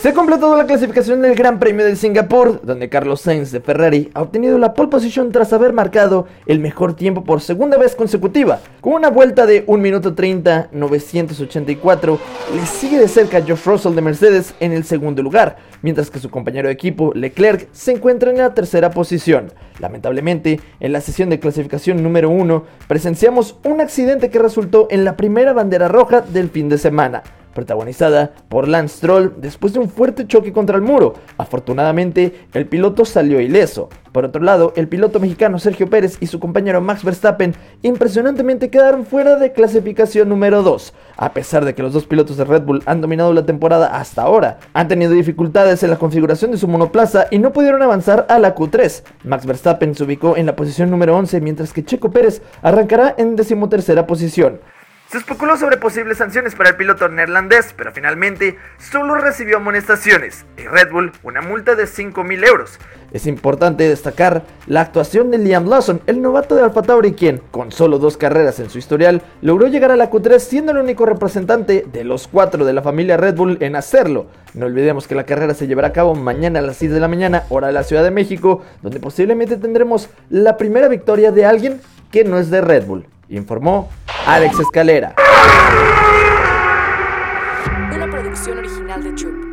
Se ha completado la clasificación del Gran Premio de Singapur, donde Carlos Sainz de Ferrari ha obtenido la pole position tras haber marcado el mejor tiempo por segunda vez consecutiva, con una vuelta de 1 minuto 30 984. Le sigue de cerca Geoff Russell de Mercedes en el segundo lugar, mientras que su compañero de equipo Leclerc se encuentra en la tercera posición. Lamentablemente, en la sesión de clasificación número 1 presenciamos un accidente que resultó en la primera bandera roja del fin de semana protagonizada por Lance Stroll después de un fuerte choque contra el muro. Afortunadamente, el piloto salió ileso. Por otro lado, el piloto mexicano Sergio Pérez y su compañero Max Verstappen impresionantemente quedaron fuera de clasificación número 2. A pesar de que los dos pilotos de Red Bull han dominado la temporada hasta ahora, han tenido dificultades en la configuración de su monoplaza y no pudieron avanzar a la Q3. Max Verstappen se ubicó en la posición número 11 mientras que Checo Pérez arrancará en decimotercera posición. Se especuló sobre posibles sanciones para el piloto neerlandés, pero finalmente solo recibió amonestaciones y Red Bull una multa de 5.000 euros. Es importante destacar la actuación de Liam Lawson, el novato de Alfa quien, con solo dos carreras en su historial, logró llegar a la Q3 siendo el único representante de los cuatro de la familia Red Bull en hacerlo. No olvidemos que la carrera se llevará a cabo mañana a las 6 de la mañana, hora de la Ciudad de México, donde posiblemente tendremos la primera victoria de alguien que no es de Red Bull informó Alex Escalera. Una producción original de True.